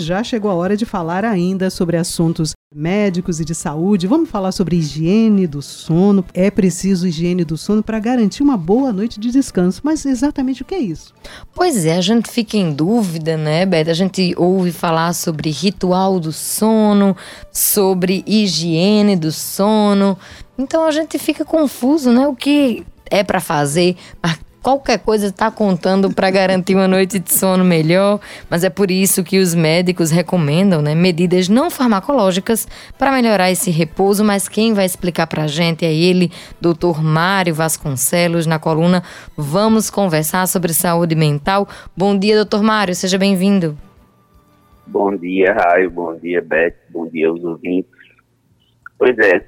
já chegou a hora de falar ainda sobre assuntos médicos e de saúde. Vamos falar sobre higiene do sono. É preciso higiene do sono para garantir uma boa noite de descanso. Mas exatamente o que é isso? Pois é, a gente fica em dúvida, né, Beth? A gente ouve falar sobre ritual do sono, sobre higiene do sono. Então a gente fica confuso, né? O que é para fazer, mas qualquer coisa está contando para garantir uma noite de sono melhor, mas é por isso que os médicos recomendam né, medidas não farmacológicas para melhorar esse repouso, mas quem vai explicar para a gente é ele, Dr. Mário Vasconcelos, na coluna Vamos Conversar sobre Saúde Mental. Bom dia, Dr. Mário, seja bem-vindo. Bom dia, Raio, bom dia, Beth, bom dia aos ouvintes. Pois é,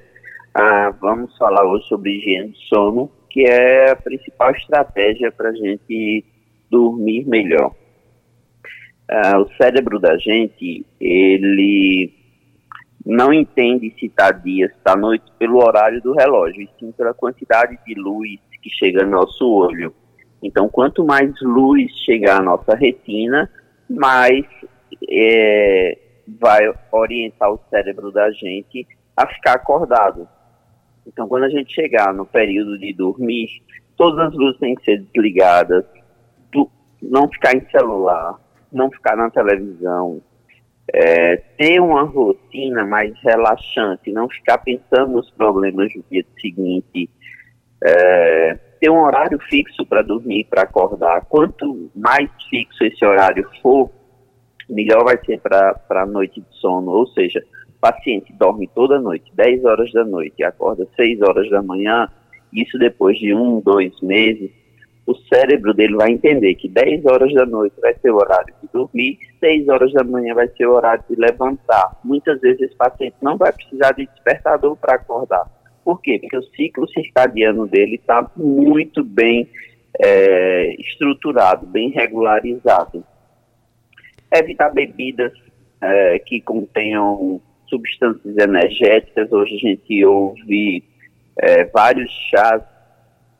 ah, vamos falar hoje sobre higiene do sono, que é a principal estratégia para a gente dormir melhor. Ah, o cérebro da gente, ele não entende se está dia, se está noite pelo horário do relógio, e sim pela quantidade de luz que chega no nosso olho. Então, quanto mais luz chegar à nossa retina, mais é, vai orientar o cérebro da gente a ficar acordado. Então, quando a gente chegar no período de dormir, todas as luzes têm que ser desligadas, não ficar em celular, não ficar na televisão, é, ter uma rotina mais relaxante, não ficar pensando nos problemas do dia seguinte, é, ter um horário fixo para dormir, para acordar. Quanto mais fixo esse horário for, melhor vai ser para a noite de sono. Ou seja, paciente dorme toda noite, 10 horas da noite, acorda 6 horas da manhã, isso depois de um, dois meses, o cérebro dele vai entender que 10 horas da noite vai ser o horário de dormir, 6 horas da manhã vai ser o horário de levantar. Muitas vezes esse paciente não vai precisar de despertador para acordar. Por quê? Porque o ciclo circadiano dele está muito bem é, estruturado, bem regularizado. Evitar bebidas é, que contenham substâncias energéticas. Hoje a gente ouve é, vários chás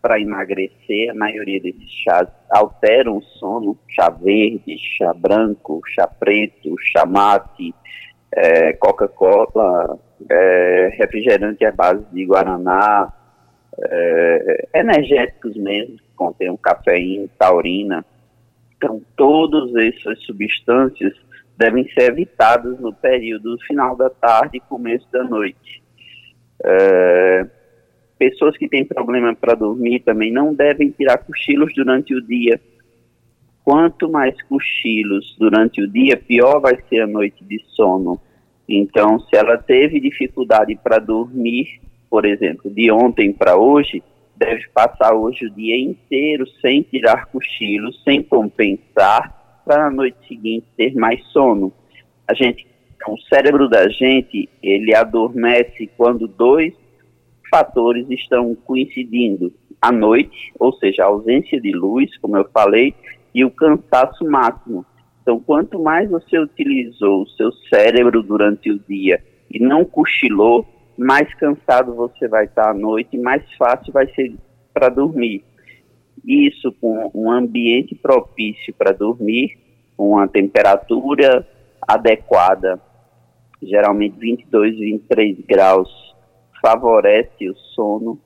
para emagrecer. A maioria desses chás alteram o sono. Chá verde, chá branco, chá preto, chá mate, é, Coca-Cola, é, refrigerante à base de guaraná, é, energéticos mesmo, que contêm cafeína, taurina. Então, todas essas substâncias devem ser evitadas no período final da tarde e começo da noite. É, pessoas que têm problema para dormir também não devem tirar cochilos durante o dia. Quanto mais cochilos durante o dia, pior vai ser a noite de sono. Então, se ela teve dificuldade para dormir, por exemplo, de ontem para hoje, deve passar hoje o dia inteiro sem tirar cochilos, sem compensar para a noite seguinte ter mais sono. A gente, o cérebro da gente, ele adormece quando dois fatores estão coincidindo. A noite, ou seja, a ausência de luz, como eu falei, e o cansaço máximo. Então, quanto mais você utilizou o seu cérebro durante o dia e não cochilou, mais cansado você vai estar à noite e mais fácil vai ser para dormir isso com um ambiente propício para dormir, com uma temperatura adequada, geralmente 22, 23 graus, favorece o sono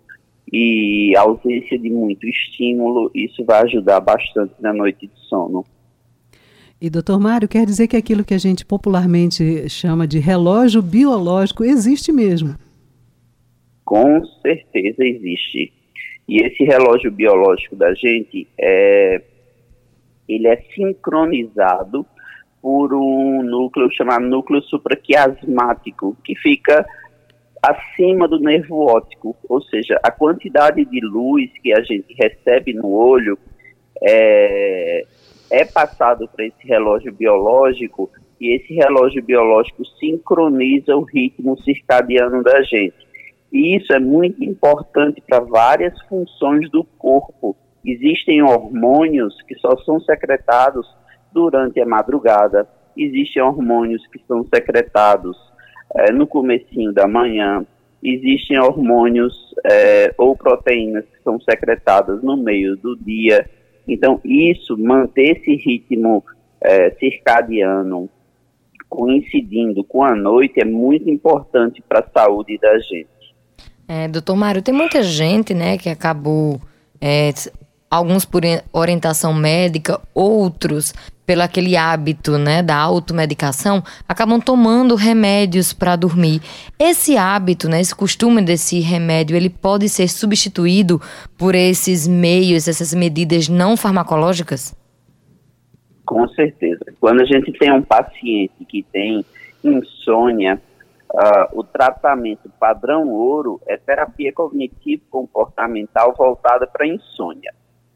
e a ausência de muito estímulo, isso vai ajudar bastante na noite de sono. E, doutor Mário, quer dizer que aquilo que a gente popularmente chama de relógio biológico existe mesmo? Com certeza existe. E esse relógio biológico da gente é ele é sincronizado por um núcleo chamado núcleo supraquiasmático, que fica acima do nervo óptico, ou seja, a quantidade de luz que a gente recebe no olho é, é passado para esse relógio biológico e esse relógio biológico sincroniza o ritmo circadiano da gente. E isso é muito importante para várias funções do corpo. Existem hormônios que só são secretados durante a madrugada. Existem hormônios que são secretados é, no comecinho da manhã. Existem hormônios é, ou proteínas que são secretadas no meio do dia. Então, isso, manter esse ritmo é, circadiano coincidindo com a noite é muito importante para a saúde da gente. É, doutor Mário, tem muita gente, né, que acabou, é, alguns por orientação médica, outros pelo aquele hábito, né, da automedicação, acabam tomando remédios para dormir. Esse hábito, né, esse costume desse remédio, ele pode ser substituído por esses meios, essas medidas não farmacológicas? Com certeza. Quando a gente tem um paciente que tem insônia, uh, o tratamento padrão ouro é terapia cognitivo-comportamental voltada para insônia,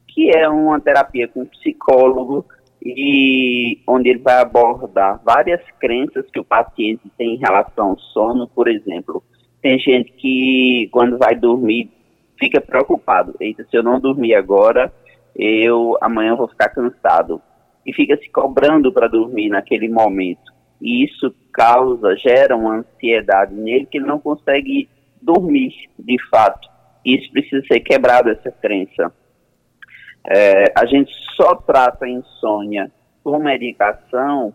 que é uma terapia com psicólogo e onde ele vai abordar várias crenças que o paciente tem em relação ao sono, por exemplo. Tem gente que quando vai dormir fica preocupado, eita, se eu não dormir agora, eu amanhã vou ficar cansado e fica se cobrando para dormir naquele momento. E isso causa, gera uma ansiedade nele que ele não consegue dormir de fato. Isso precisa ser quebrado, essa crença. É, a gente só trata a insônia com medicação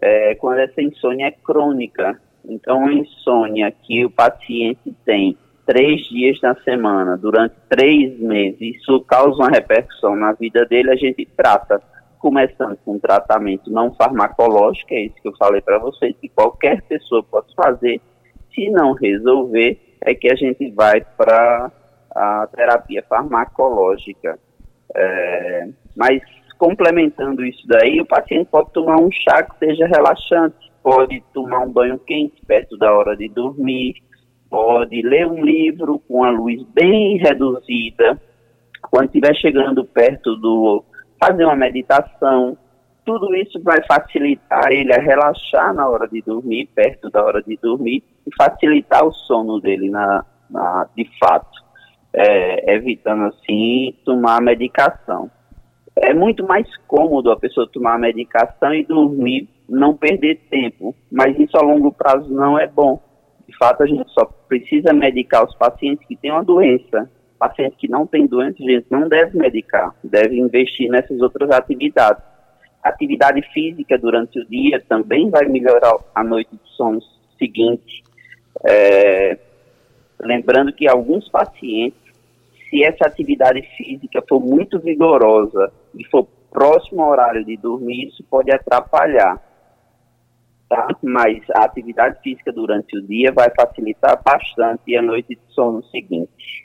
é, quando essa insônia é crônica. Então, a insônia que o paciente tem três dias na semana, durante três meses, isso causa uma repercussão na vida dele, a gente trata começando com tratamento não farmacológico, é isso que eu falei para vocês, que qualquer pessoa pode fazer. Se não resolver, é que a gente vai para a terapia farmacológica. É, mas complementando isso daí, o paciente pode tomar um chá que seja relaxante, pode tomar um banho quente perto da hora de dormir, pode ler um livro com a luz bem reduzida, quando estiver chegando perto do fazer uma meditação. Tudo isso vai facilitar ele a relaxar na hora de dormir, perto da hora de dormir, e facilitar o sono dele na, na de fato, é, evitando assim tomar medicação. É muito mais cômodo a pessoa tomar medicação e dormir, não perder tempo, mas isso a longo prazo não é bom. De fato, a gente só precisa medicar os pacientes que têm uma doença paciente que não tem doença, gente, não deve medicar, deve investir nessas outras atividades. Atividade física durante o dia também vai melhorar a noite de sono seguinte. É, lembrando que alguns pacientes, se essa atividade física for muito vigorosa e for próximo ao horário de dormir, isso pode atrapalhar. Tá? Mas a atividade física durante o dia vai facilitar bastante a noite de sono seguinte.